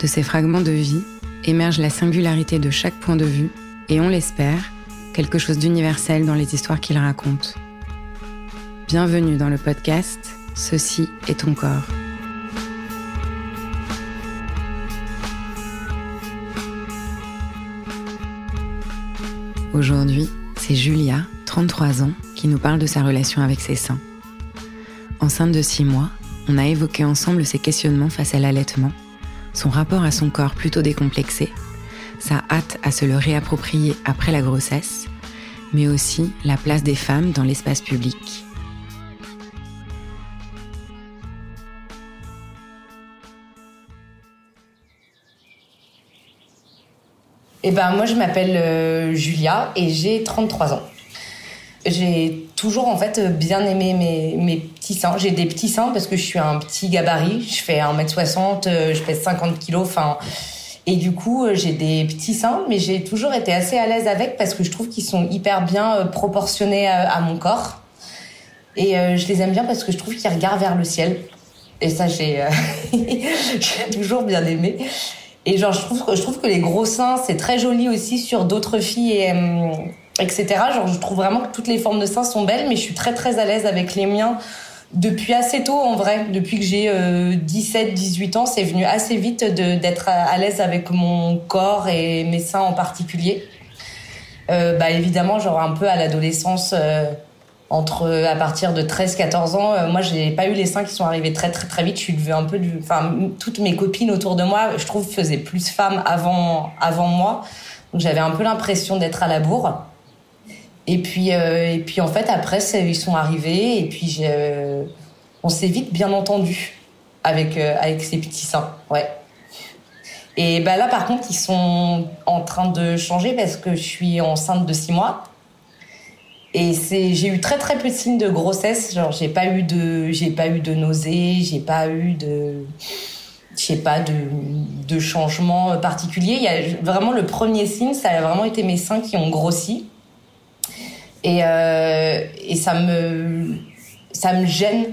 De ces fragments de vie émerge la singularité de chaque point de vue et on l'espère, quelque chose d'universel dans les histoires qu'il raconte. Bienvenue dans le podcast Ceci est ton corps. Aujourd'hui, c'est Julia, 33 ans, qui nous parle de sa relation avec ses seins. Enceinte de 6 mois, on a évoqué ensemble ses questionnements face à l'allaitement son rapport à son corps plutôt décomplexé, sa hâte à se le réapproprier après la grossesse, mais aussi la place des femmes dans l'espace public. Eh ben moi je m'appelle euh, Julia et j'ai 33 ans. Toujours en fait bien aimé mes, mes petits seins. J'ai des petits seins parce que je suis un petit gabarit. Je fais 1m60, euh, je pèse 50 kilos. Enfin, et du coup, euh, j'ai des petits seins, mais j'ai toujours été assez à l'aise avec parce que je trouve qu'ils sont hyper bien euh, proportionnés à, mon corps. Et je les aime bien parce que je trouve qu'ils regardent vers le ciel. Et ça, j'ai toujours bien aimé. Et genre, je trouve, je trouve que les gros seins, c'est très joli aussi sur d'autres filles et, etc. Genre, je trouve vraiment que toutes les formes de seins sont belles, mais je suis très très à l'aise avec les miens depuis assez tôt en vrai. Depuis que j'ai 17, euh, 18 ans, c'est venu assez vite d'être à, l'aise avec mon corps et mes seins en particulier. Euh, bah évidemment, genre un peu à l'adolescence, euh, entre à partir de 13-14 ans, moi j'ai pas eu les seins qui sont arrivés très très très vite. Je suis devenue un peu du, enfin toutes mes copines autour de moi, je trouve faisaient plus femmes avant avant moi. Donc j'avais un peu l'impression d'être à la bourre. Et puis, euh, et puis en fait, après, ils sont arrivés et puis euh, on s'est vite bien entendu avec, euh, avec ces petits seins. Ouais. Et bah là, par contre, ils sont en train de changer parce que je suis enceinte de six mois. Et j'ai eu très très peu de signes de grossesse. Genre, j'ai pas eu de, j'ai pas eu de nausées, j'ai pas eu de, je sais pas, de, de changement particulier. Il y a vraiment le premier signe, ça a vraiment été mes seins qui ont grossi. Et, euh, et ça me ça me gêne.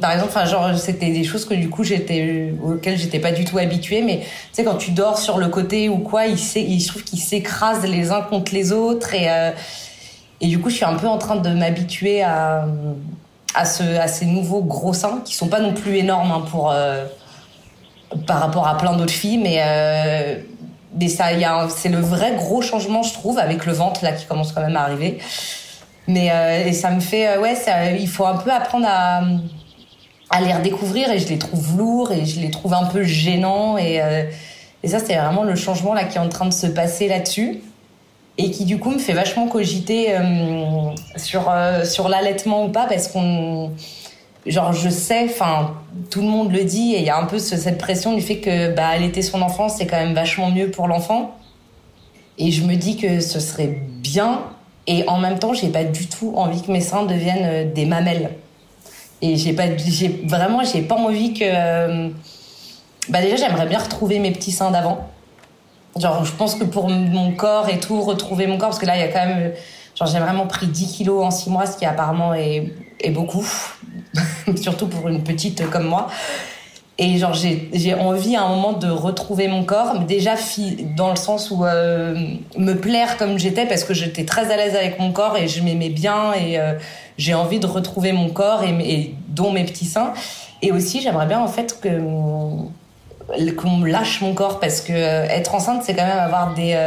Par exemple, genre c'était des choses que du coup j'étais auxquelles j'étais pas du tout habituée. Mais tu sais quand tu dors sur le côté ou quoi, il, je trouve qu'ils s'écrasent les uns contre les autres et euh, Et du coup, je suis un peu en train de m'habituer à, à, ce, à ces nouveaux gros seins qui sont pas non plus énormes hein, pour, euh, par rapport à plein d'autres filles, mais, mais ça, c'est le vrai gros changement, je trouve, avec le ventre là qui commence quand même à arriver. Mais euh, ça me fait, ouais, ça, il faut un peu apprendre à, les redécouvrir et je les trouve lourds et je les trouve un peu gênants et, et ça, c'est vraiment le changement là qui est en train de se passer là-dessus et qui du coup me fait vachement cogiter euh, sur euh, sur l'allaitement ou pas parce qu'on genre je sais enfin tout le monde le dit et il y a un peu cette pression du fait que bah allaiter son enfant c'est quand même vachement mieux pour l'enfant et je me dis que ce serait bien et en même temps j'ai pas du tout envie que mes seins deviennent euh, des mamelles et j'ai pas j'ai vraiment j'ai pas envie que bah déjà j'aimerais bien retrouver mes petits seins d'avant Genre, je pense que pour mon corps et tout, retrouver mon corps, parce que là, il y a quand même. Genre, j'ai vraiment pris 10 kilos en 6 mois, ce qui apparemment est beaucoup. Surtout pour une petite comme moi. Et genre, j'ai envie à un moment de retrouver mon corps, mais déjà dans le sens où euh, me plaire comme j'étais, parce que j'étais très à l'aise avec mon corps et je m'aimais bien et euh, j'ai envie de retrouver mon corps et, dont mes petits seins. Et aussi, j'aimerais bien en fait que qu'on lâche mon corps parce que euh, être enceinte c'est quand même avoir des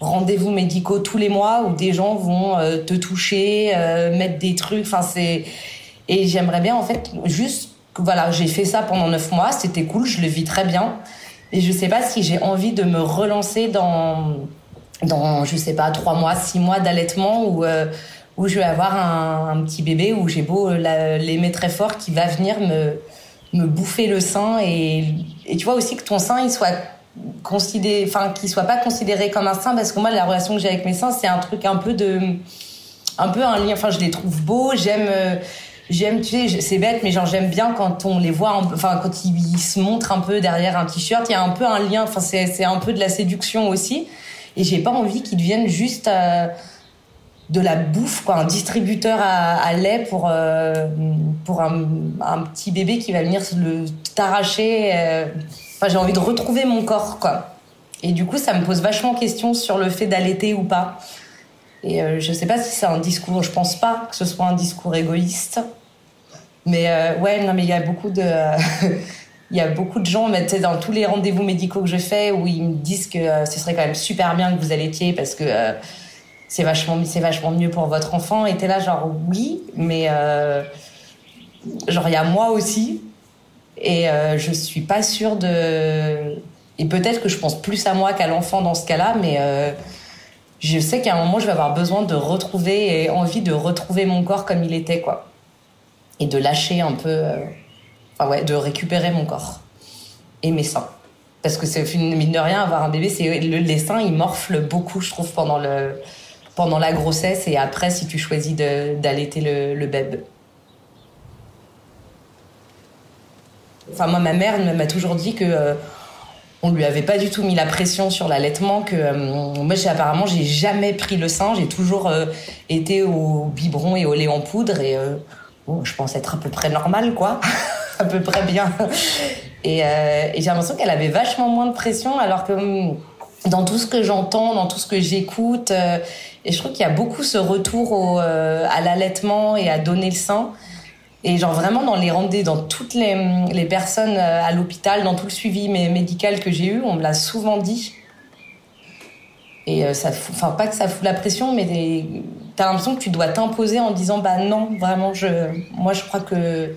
rendez-vous médicaux tous les mois où des gens vont te toucher, mettre des trucs. Enfin c'est et j'aimerais bien en fait juste voilà j'ai fait ça pendant neuf mois, c'était cool, je le vis très bien. Et je sais pas si j'ai envie de me relancer dans dans je sais pas trois mois, six mois d'allaitement où où je vais avoir un, petit bébé où j'ai beau l'aimer très fort qui va venir me me bouffer le sein et, et tu vois aussi que ton sein il soit considéré enfin qu'il soit pas considéré comme un sein parce que moi la relation que j'ai avec mes seins c'est un truc un peu de un peu un lien enfin je les trouve beaux j'aime j'aime tu sais c'est bête mais genre j'aime bien quand on les voit enfin quand ils, se montrent un peu derrière un t-shirt il y a un peu un lien enfin c'est un peu de la séduction aussi et j'ai pas envie qu'ils deviennent juste euh, de la bouffe, quoi, un distributeur à, lait pour, euh, pour un, petit bébé qui va venir le t'arracher. Euh. Enfin, j'ai envie de retrouver mon corps, quoi. Et du coup, ça me pose vachement question sur le fait d'allaiter ou pas. Et euh, je sais pas si c'est un discours, je pense pas que ce soit un discours égoïste. Mais ouais, non, mais il y a beaucoup de. il y a beaucoup de gens, dans tous les rendez-vous médicaux que je fais, où ils me disent que ce serait quand même super bien que vous allaitiez parce que c'est vachement, vachement mieux pour votre enfant. Et t'es là, genre, oui, mais euh, genre, il y a moi aussi. Et euh, je suis pas sûre de. Et peut-être que je pense plus à moi qu'à l'enfant dans ce cas-là, mais euh, je sais qu'à un moment, je vais avoir besoin de retrouver et envie de retrouver mon corps comme il était, quoi. Et de lâcher un peu. Enfin, ouais, de récupérer mon corps. Et mes seins. Parce que c'est, mine de rien, avoir un bébé, c'est, les seins, ils morflent beaucoup, je trouve, pendant le pendant la grossesse et après si tu choisis d'allaiter le, le bébé. Enfin, moi, ma mère m'a toujours dit que euh, on lui avait pas du tout mis la pression sur l'allaitement. Que euh, moi, j'ai apparemment, j'ai jamais pris le sein. J'ai toujours euh, été au biberon et au lait en poudre. Et bon, je pense être à peu près normal, quoi, à peu près bien. Et, et j'ai l'impression qu'elle avait vachement moins de pression, alors que hum, dans tout ce que j'entends, dans tout ce que j'écoute. Euh, et je trouve qu'il y a beaucoup ce retour au, euh, à l'allaitement et à donner le sein. Et genre vraiment dans les rendez dans toutes les, les personnes euh, à l'hôpital, dans tout le suivi médical que j'ai eu, on me l'a souvent dit. Et ça enfin pas que ça fout la pression, mais t'as l'impression que tu dois t'imposer en disant bah non, vraiment je, moi je crois que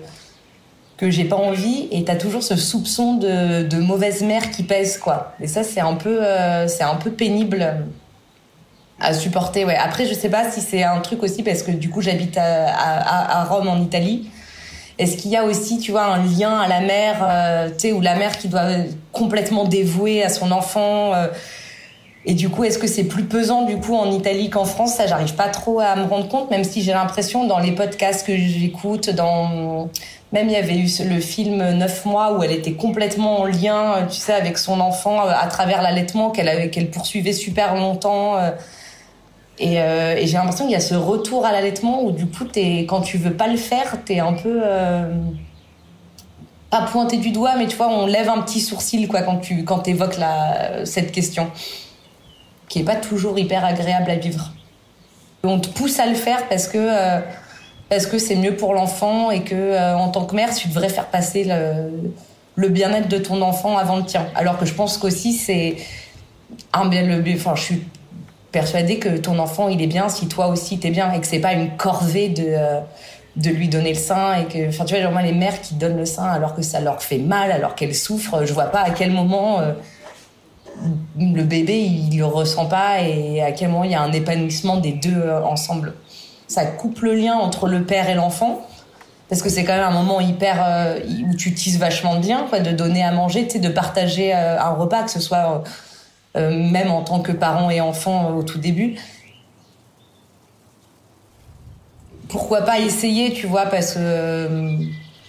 que j'ai pas envie. Et t'as toujours ce soupçon de, de, mauvaise mère qui pèse quoi. Et ça c'est un peu euh, c'est un peu pénible à supporter ouais. Après je sais pas si c'est un truc aussi parce que du coup j'habite à, Rome en Italie est-ce qu'il y a aussi tu vois un lien à la mère euh, tu sais ou la mère qui doit complètement dévouer à son enfant euh, et du coup, est-ce que c'est plus pesant du coup en Italie qu'en France? Ça, j'arrive pas trop à me rendre compte, même si j'ai l'impression dans les podcasts que j'écoute, dans même il y avait eu le film Neuf mois où elle était complètement en lien, tu sais, avec son enfant euh, à travers l'allaitement qu'elle qu'elle poursuivait super longtemps. Euh. Et, euh, j'ai l'impression qu'il y a ce retour à l'allaitement où du coup, es, quand tu veux pas le faire, t'es un peu pas pointé du doigt, mais tu vois, on lève un petit sourcil quoi quand tu quand évoques la, cette question qui est pas toujours hyper agréable à vivre. On te pousse à le faire parce que parce que c'est mieux pour l'enfant et que en tant que mère, tu devrais faire passer le, le bien-être de ton enfant avant le tien. Alors que je pense qu'aussi c'est un bien le enfin je suis persuadée que ton enfant il est bien si toi aussi t'es bien et que c'est pas une corvée de euh, de lui donner le sein et que enfin tu vois moi les mères qui donnent le sein alors que ça leur fait mal alors qu'elles souffrent je vois pas à quel moment euh, le bébé il le ressent pas et à quel moment il y a un épanouissement des deux euh, ensemble. Ça coupe le lien entre le père et l'enfant parce que c'est quand même un moment hyper où tu tisses vachement bien quoi de donner à manger tu sais de partager un repas que ce soit même en tant que parent et enfant au tout début. Pourquoi pas essayer, tu vois, parce que euh,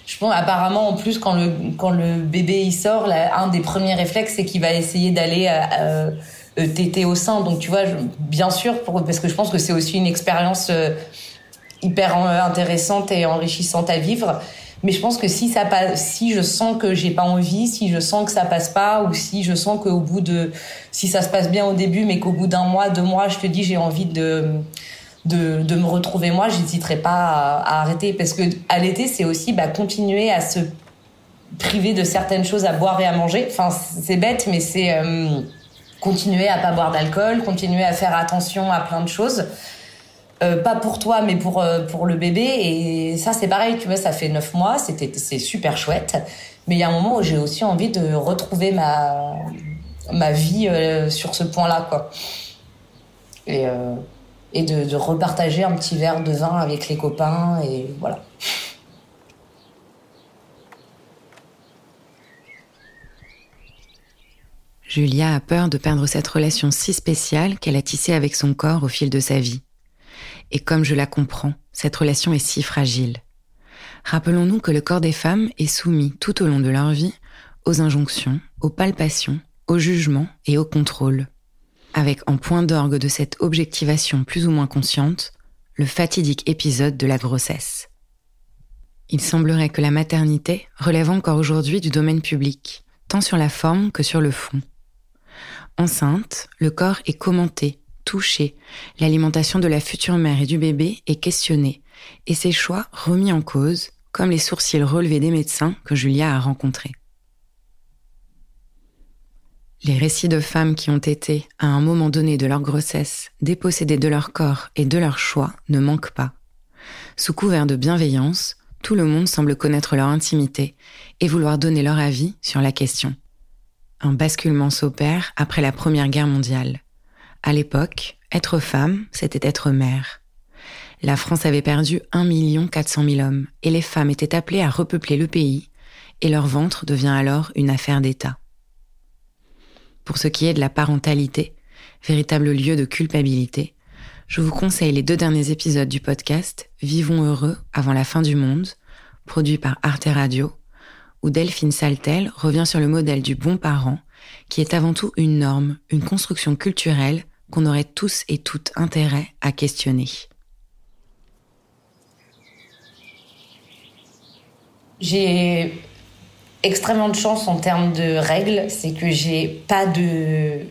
je pense apparemment en plus quand le quand le bébé il sort, un des premiers réflexes c'est qu'il va essayer d'aller euh, au sein. Donc tu vois, bien sûr, parce que je pense que c'est aussi une expérience hyper intéressante et enrichissante à vivre. Mais je pense que si ça passe, si je sens que j'ai pas envie, si je sens que ça passe pas, ou si je sens qu'au bout de, si ça se passe bien au début, mais qu'au bout d'un mois, deux mois, je te dis j'ai envie de, de, de, me retrouver moi, j'hésiterai pas à, arrêter parce que à l'été c'est aussi bah, continuer à se priver de certaines choses à boire et à manger. Enfin c'est bête, mais c'est euh, continuer à pas boire d'alcool, continuer à faire attention à plein de choses. Euh, pas pour toi, mais pour, euh, pour le bébé. Et ça, c'est pareil, tu vois, ça fait neuf mois, c'était, c'est super chouette. Mais il y a un moment où j'ai aussi envie de retrouver ma, ma vie euh, sur ce point-là, quoi. Et, et de, de, repartager un petit verre de vin avec les copains, et voilà. Julia a peur de perdre cette relation si spéciale qu'elle a tissée avec son corps au fil de sa vie. Et comme je la comprends, cette relation est si fragile. Rappelons-nous que le corps des femmes est soumis tout au long de leur vie aux injonctions, aux palpations, au jugement et au contrôle. Avec en point d'orgue de cette objectivation plus ou moins consciente, le fatidique épisode de la grossesse. Il semblerait que la maternité relève encore aujourd'hui du domaine public, tant sur la forme que sur le fond. Enceinte, le corps est commenté, touché, l'alimentation de la future mère et du bébé est questionnée, et ses choix remis en cause, comme les sourcils relevés des médecins que Julia a rencontrés. Les récits de femmes qui ont été, à un moment donné de leur grossesse, dépossédées de leur corps et de leur choix ne manquent pas. Sous couvert de bienveillance, tout le monde semble connaître leur intimité et vouloir donner leur avis sur la question. Un basculement s'opère après la Première Guerre mondiale. À l'époque, être femme, c'était être mère. La France avait perdu 1 400 000 hommes et les femmes étaient appelées à repeupler le pays et leur ventre devient alors une affaire d'État. Pour ce qui est de la parentalité, véritable lieu de culpabilité, je vous conseille les deux derniers épisodes du podcast Vivons heureux avant la fin du monde, produit par Arte Radio, où Delphine Saltel revient sur le modèle du bon parent, qui est avant tout une norme, une construction culturelle qu'on aurait tous et toutes intérêt à questionner. J'ai extrêmement de chance en termes de règles, c'est que j'ai pas de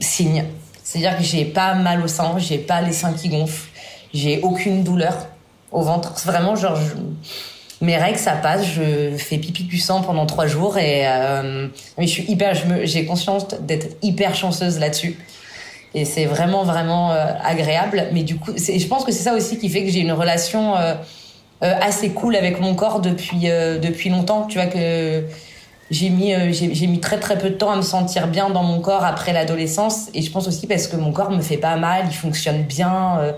signes. C'est-à-dire que j'ai pas mal au sein, j'ai pas les seins qui gonflent, j'ai aucune douleur au ventre. Vraiment genre mes règles ça passe, je fais pipi du sang pendant trois jours et euh, mais je suis hyper, j'ai conscience d'être hyper chanceuse là-dessus et c'est vraiment vraiment euh, agréable. Mais du coup, je pense que c'est ça aussi qui fait que j'ai une relation euh, euh, assez cool avec mon corps depuis depuis longtemps. Tu vois que j'ai mis j'ai mis très très peu de temps à me sentir bien dans mon corps après l'adolescence et je pense aussi parce que mon corps me fait pas mal, il fonctionne bien,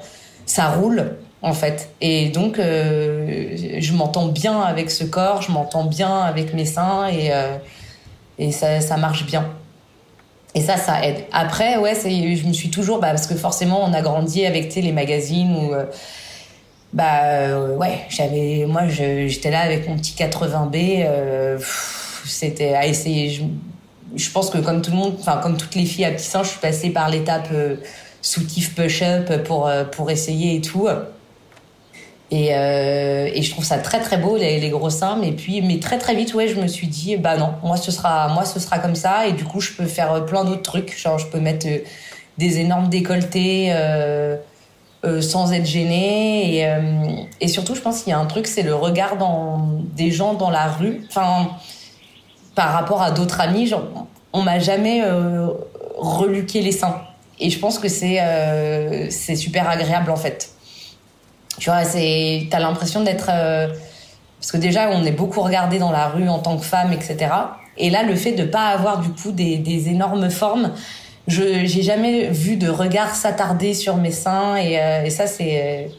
ça roule en fait. Et donc je m'entends bien avec ce corps, je m'entends bien avec mes seins et et ça, ça marche bien. Et ça, ça aide. Après, ouais, je me suis toujours, bah, parce que forcément, on a grandi avec les magazines où, euh, bah, euh, ouais, j'avais, moi, j'étais là avec mon petit 80B, euh, c'était à essayer. Je, je, pense que comme tout le monde, enfin, comme toutes les filles à petit sein, je suis passée par l'étape soutif push-up pour, pour essayer et tout. Et, euh, et, je trouve ça très très beau les, les, gros seins mais puis mais très très vite ouais je me suis dit bah non moi ce sera moi ce sera comme ça et du coup je peux faire plein d'autres trucs genre je peux mettre euh, des énormes décolletés euh, euh, sans être gêné. Et, euh, et surtout, je pense qu'il y a un truc, c'est le regard dans, des gens dans la rue. Enfin, par rapport à d'autres amis, genre, on m'a jamais euh, reluqué les seins. Et je pense que c'est c'est super agréable en fait. Tu vois, c'est t'as l'impression d'être parce que déjà on est beaucoup regardé dans la rue en tant que femme, etc. Et là, le fait de pas avoir du coup des, des énormes formes, je j'ai jamais vu de regard s'attarder sur mes seins et, euh, et ça c'est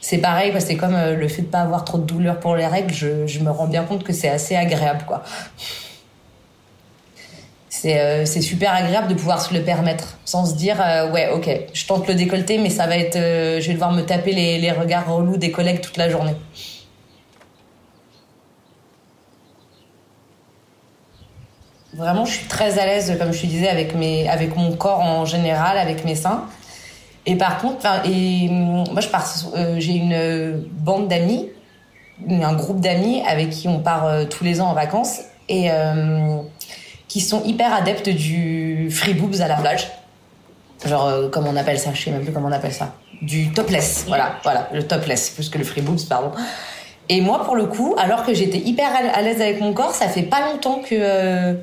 c'est pareil parce que c'est comme euh, le fait de pas avoir trop de douleur pour les règles je, je me rends bien compte que c'est assez agréable quoi c'est euh, c'est super agréable de pouvoir se le permettre sans se dire ouais ok je tente le décolleté mais ça va être je vais devoir me taper les, regards relous des collègues toute la journée Vraiment, je suis très à l'aise, comme je te disais, avec, mes, avec mon corps en général, avec mes seins. Et par contre, et, moi, je euh, j'ai une bande d'amis, un groupe d'amis avec qui on part euh, tous les ans en vacances et euh, qui sont hyper adeptes du free boobs à la plage. Genre, euh, comment on appelle ça Je sais même plus comment on appelle ça. Du topless, voilà, voilà, le topless, plus que le free boobs, pardon. Et moi, pour le coup, alors que j'étais hyper à l'aise avec mon corps, ça fait pas longtemps que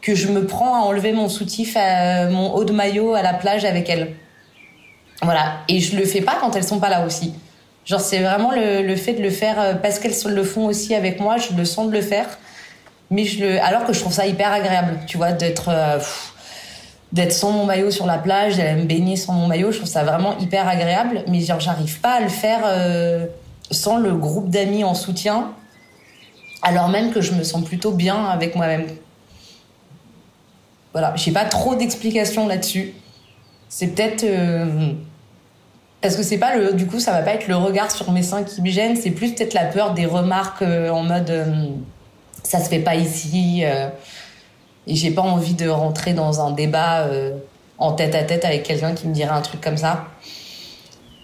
que je me prends à enlever mon soutif, à mon haut de maillot à la plage avec elles. Voilà. Et je le fais pas quand elles sont pas là aussi. Genre, c'est vraiment le, le, fait de le faire euh, parce qu'elles le font aussi avec moi, je le sens de le faire. Mais je le, alors que je trouve ça hyper agréable, tu vois, d'être, euh, d'être sans mon maillot sur la plage, d'aller me baigner sans mon maillot, je trouve ça vraiment hyper agréable. Mais genre, j'arrive pas à le faire euh, sans le groupe d'amis en soutien, alors même que je me sens plutôt bien avec moi-même. Voilà, j'ai pas trop d'explications là-dessus. C'est peut-être euh, parce que c'est pas le du coup ça va pas être le regard sur mes seins qui me gêne, c'est plus peut-être la peur des remarques en mode ça se fait pas ici et j'ai pas envie de rentrer dans un débat en tête à tête avec quelqu'un qui me dirait un truc comme ça.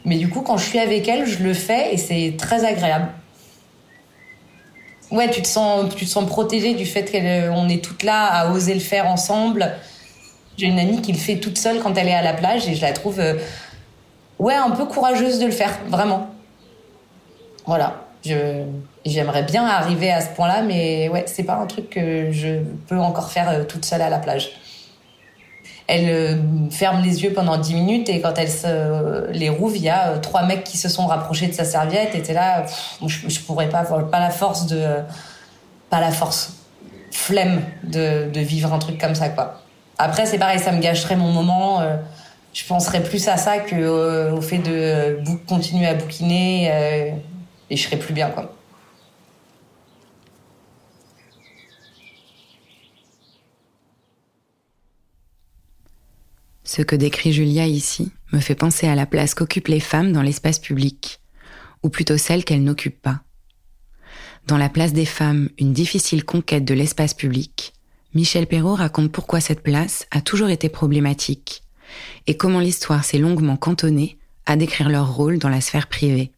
Mais du coup quand je suis avec elle, je le fais et c'est très agréable ouais, tu te sens, tu te sens protégée du fait qu'on est toutes là à oser le faire ensemble. J'ai une amie qui le fait toute seule quand elle est à la plage et je la trouve, euh, ouais, un peu courageuse de le faire, vraiment. Voilà. J'aimerais bien arriver à ce point-là, mais ouais, c'est pas un truc que je peux encore faire euh, toute seule à la plage elle euh, ferme les yeux pendant 10 minutes et quand elle se les rouvre, il y a euh, trois mecs qui se sont rapprochés de sa serviette et t'es là, je, je, pourrais pas pas la force de pas la force flemme de, vivre un truc comme ça quoi. Après c'est pareil, ça me gâcherait mon moment. Euh, je penserais plus à ça que au fait de continuer à bouquiner et je serais plus bien quoi. Ce que décrit Julia ici me fait penser à la place qu'occupent les femmes dans l'espace public, ou plutôt celle qu'elles n'occupent pas. Dans La place des femmes, une difficile conquête de l'espace public, Michel Perrault raconte pourquoi cette place a toujours été problématique et comment l'histoire s'est longuement cantonnée à décrire leur rôle dans la sphère privée.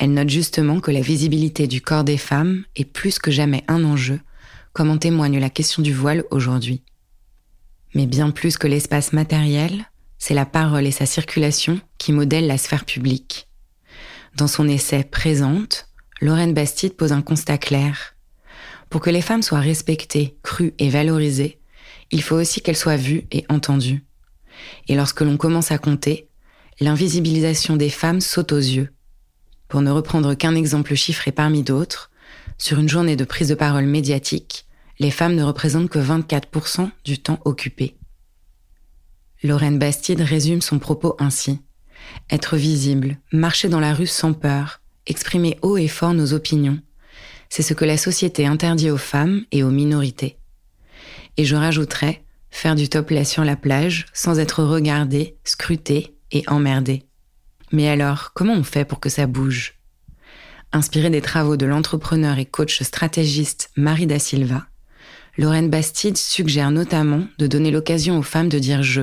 Elle note justement que la visibilité du corps des femmes est plus que jamais un enjeu, comme en témoigne la question du voile aujourd'hui. Mais bien plus que l'espace matériel, c'est la parole et sa circulation qui modèlent la sphère publique. Dans son essai Présente, Lorraine Bastide pose un constat clair. Pour que les femmes soient respectées, crues et valorisées, il faut aussi qu'elles soient vues et entendues. Et lorsque l'on commence à compter, l'invisibilisation des femmes saute aux yeux. Pour ne reprendre qu'un exemple chiffré parmi d'autres, sur une journée de prise de parole médiatique, les femmes ne représentent que 24% du temps occupé. Lorraine Bastide résume son propos ainsi. Être visible, marcher dans la rue sans peur, exprimer haut et fort nos opinions, c'est ce que la société interdit aux femmes et aux minorités. Et je rajouterais, faire du topless sur la plage sans être regardé, scruté et emmerdé. Mais alors, comment on fait pour que ça bouge? Inspiré des travaux de l'entrepreneur et coach stratégiste Marie da Silva, Lorraine Bastide suggère notamment de donner l'occasion aux femmes de dire je,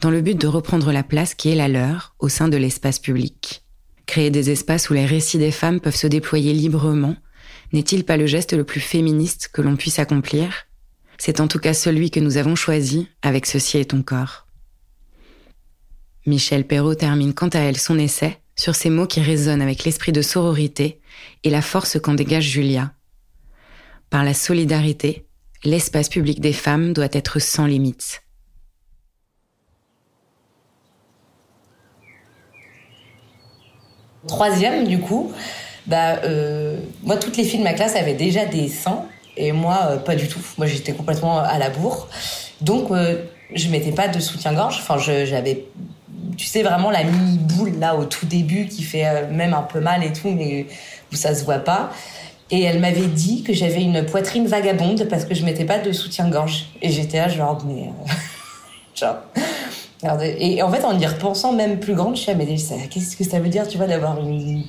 dans le but de reprendre la place qui est la leur au sein de l'espace public. Créer des espaces où les récits des femmes peuvent se déployer librement n'est-il pas le geste le plus féministe que l'on puisse accomplir? C'est en tout cas celui que nous avons choisi avec Ceci est ton corps. Michel Perrault termine quant à elle son essai sur ces mots qui résonnent avec l'esprit de sororité et la force qu'en dégage Julia. Par la solidarité, l'espace public des femmes doit être sans limites. Troisième, du coup, bah, euh, moi, toutes les filles de ma classe avaient déjà des seins, et moi, euh, pas du tout. Moi, j'étais complètement à la bourre. Donc, euh, je mettais pas de soutien-gorge. Enfin, j'avais, tu sais, vraiment la mini-boule, là, au tout début, qui fait même un peu mal et tout, mais où ça se voit pas. Et elle m'avait dit que j'avais une poitrine vagabonde parce que je mettais pas de soutien-gorge. Et j'étais là, genre, mais. genre. Et en fait, en y repensant, même plus grande, je suis mais qu'est-ce que ça veut dire, tu vois, d'avoir une.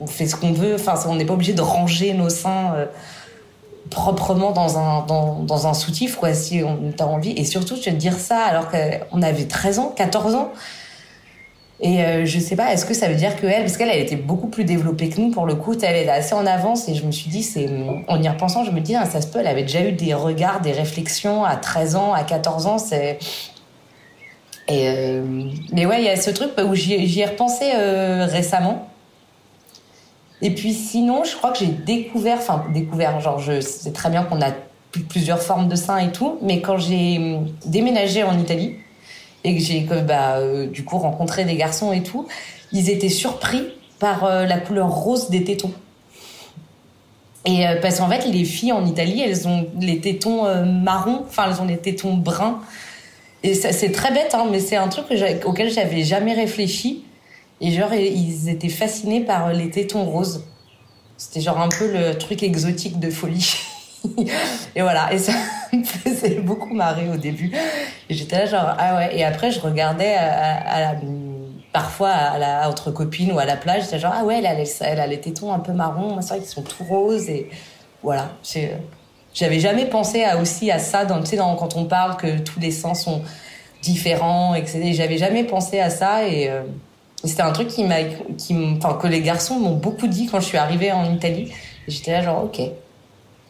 On fait ce qu'on veut, enfin, on n'est pas obligé de ranger nos seins euh, proprement dans un, dans, dans un soutif, quoi, si on a envie. Et surtout, je vais te dire ça alors qu'on avait 13 ans, 14 ans. Et euh, je sais pas, est-ce que ça veut dire que elle, parce qu'elle, elle était beaucoup plus développée que nous pour le coup, elle était assez en avance et je me suis dit, c'est, en y repensant, je me dis, ah, ça se peut, elle avait déjà eu des regards, des réflexions à 13 ans, à 14 ans, c'est. Et euh, mais ouais, il y a ce truc où j'y ai repensé euh, récemment. Et puis sinon, je crois que j'ai découvert, enfin découvert, genre je sais très bien qu'on a plusieurs formes de seins et tout, mais quand j'ai déménagé en Italie, et que j'ai bah, euh, du coup rencontré des garçons et tout, ils étaient surpris par euh, la couleur rose des tétons. Et euh, parce qu'en fait, les filles en Italie, elles ont les tétons marrons, enfin elles ont les tétons bruns. Et c'est très bête, hein, mais c'est un truc auquel j'avais jamais réfléchi. Et genre, ils étaient fascinés par les tétons roses. C'était genre un peu le truc exotique de folie. et voilà, et ça me faisait beaucoup marrer au début. J'étais là genre, ah ouais. Et après, je regardais à, parfois à la, entre copines ou à la plage, j'étais genre, ah ouais, elle a, les, tétons un peu marrons, c'est vrai qu'ils sont tout roses. Et voilà, j'avais jamais pensé aussi à ça, dans, tu sais, quand on parle que tous les sens sont différents, etc. J'avais jamais pensé à ça et... Euh, c'était un truc qui m'a, qui, enfin, que les garçons m'ont beaucoup dit quand je suis arrivée en Italie. J'étais là genre ok,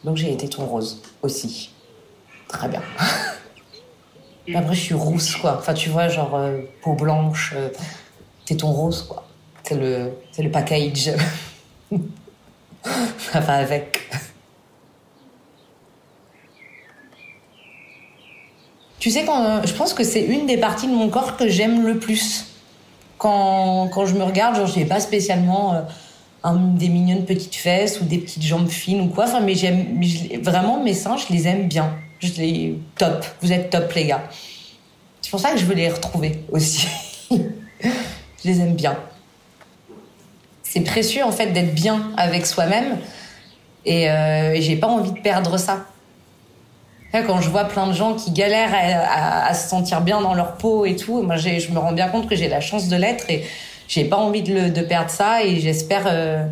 donc j'ai été ton rose aussi. Très bien. Après, je suis rousse, quoi. Enfin, tu vois, genre euh, peau blanche, euh, t'es ton rose, quoi. C'est le, c'est le package. Ça va avec. Tu sais, quand, euh, je pense que c'est une des parties de mon corps que j'aime le plus. Quand, quand je me regarde, genre, j'ai pas spécialement des mignonnes petites fesses ou des petites jambes fines ou quoi. Enfin, mais j'aime vraiment mes seins, je les aime bien. Je les top. Vous êtes top, les gars. C'est pour ça que je veux les retrouver aussi. je les aime bien. C'est précieux en fait d'être bien avec soi-même et, euh, j'ai pas envie de perdre ça. Quand je vois plein de gens qui galèrent à, se sentir bien dans leur peau et tout, moi je me rends bien compte que j'ai la chance de l'être et j'ai pas envie de, perdre ça et j'espère euh,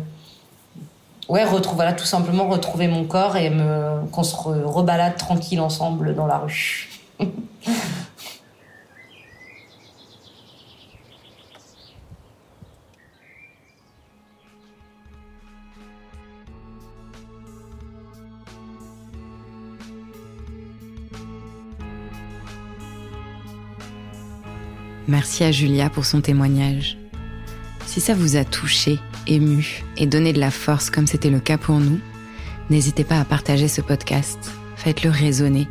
ouais retrouver tout simplement retrouver mon corps et qu'on se rebalade tranquille ensemble dans la rue. Merci à Julia pour son témoignage. Si ça vous a touché, ému et donné de la force comme c'était le cas pour nous, n'hésitez pas à partager ce podcast. Faites-le résonner.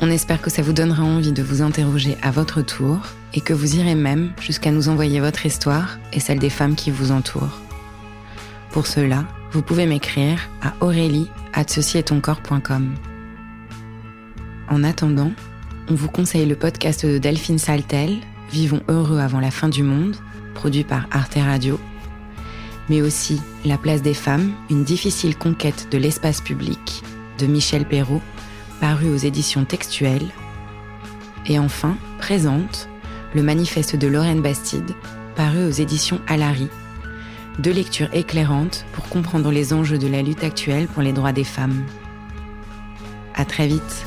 On espère que ça vous donnera envie de vous interroger à votre tour et que vous irez même jusqu'à nous envoyer votre histoire et celle des femmes qui vous entourent. Pour cela, vous pouvez m'écrire à aurélie En attendant, on vous conseille le podcast de Delphine Saltel, Vivons heureux avant la fin du monde, produit par Arte Radio, mais aussi La place des femmes, une difficile conquête de l'espace public de Michel Perrault, paru aux éditions textuelles, et enfin Présente, le manifeste de Lorraine Bastide, paru aux éditions Alary, deux lectures éclairantes pour comprendre les enjeux de la lutte actuelle pour les droits des femmes. À très vite!